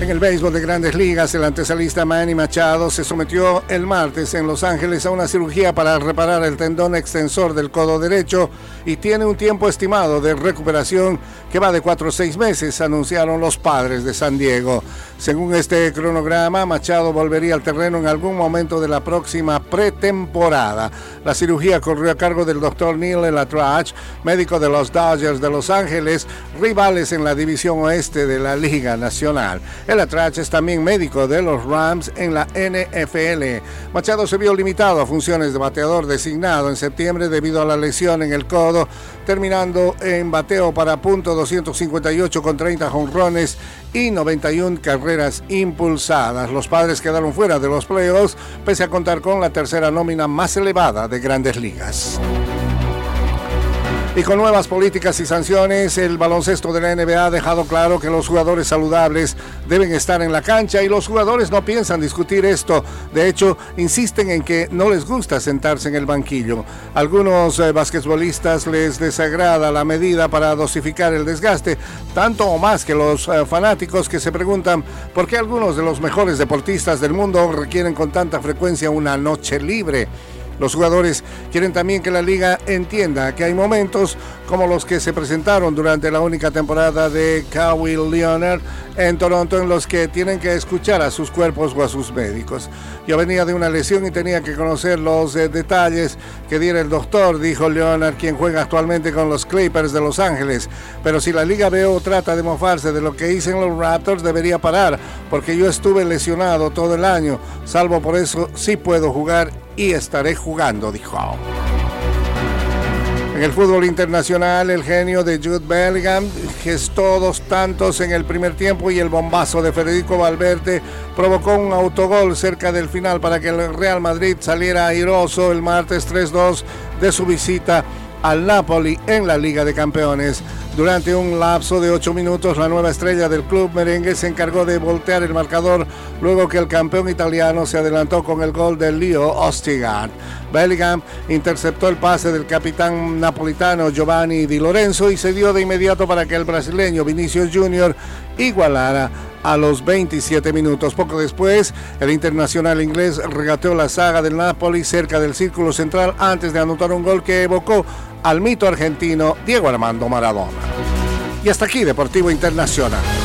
En el béisbol de grandes ligas, el antesalista Manny Machado se sometió el martes en Los Ángeles a una cirugía para reparar el tendón extensor del codo derecho y tiene un tiempo estimado de recuperación que va de cuatro a seis meses, anunciaron los padres de San Diego. Según este cronograma, Machado volvería al terreno en algún momento de la próxima pretemporada. La cirugía corrió a cargo del doctor Neil Elatrach, médico de los Dodgers de Los Ángeles, rivales en la división oeste de la Liga Nacional. Elatrach es también médico de los Rams en la NFL. Machado se vio limitado a funciones de bateador designado en septiembre debido a la lesión en el codo, terminando en bateo para punto 258 con 30 jonrones y 91 carreras impulsadas. Los padres quedaron fuera de los playoffs pese a contar con la tercera nómina más elevada de grandes ligas. Y con nuevas políticas y sanciones, el baloncesto de la NBA ha dejado claro que los jugadores saludables deben estar en la cancha y los jugadores no piensan discutir esto. De hecho, insisten en que no les gusta sentarse en el banquillo. Algunos eh, basquetbolistas les desagrada la medida para dosificar el desgaste, tanto o más que los eh, fanáticos que se preguntan por qué algunos de los mejores deportistas del mundo requieren con tanta frecuencia una noche libre. Los jugadores quieren también que la liga entienda que hay momentos como los que se presentaron durante la única temporada de Kawhi Leonard en Toronto en los que tienen que escuchar a sus cuerpos o a sus médicos. Yo venía de una lesión y tenía que conocer los eh, detalles que diera el doctor, dijo Leonard, quien juega actualmente con los Clippers de Los Ángeles. Pero si la Liga veo trata de mofarse de lo que dicen los Raptors, debería parar, porque yo estuve lesionado todo el año. Salvo por eso, sí puedo jugar y estaré jugando, dijo. En el fútbol internacional, el genio de Jude Bellingham gestó dos tantos en el primer tiempo y el bombazo de Federico Valverde provocó un autogol cerca del final para que el Real Madrid saliera airoso el martes 3-2 de su visita al Napoli en la Liga de Campeones. Durante un lapso de ocho minutos, la nueva estrella del club merengue se encargó de voltear el marcador luego que el campeón italiano se adelantó con el gol de Leo Ostigan. Bellingham interceptó el pase del capitán napolitano Giovanni Di Lorenzo y se dio de inmediato para que el brasileño Vinicius Junior igualara a los 27 minutos. Poco después, el internacional inglés regateó la saga del Napoli cerca del círculo central antes de anotar un gol que evocó al mito argentino Diego Armando Maradona. Y hasta aquí Deportivo Internacional.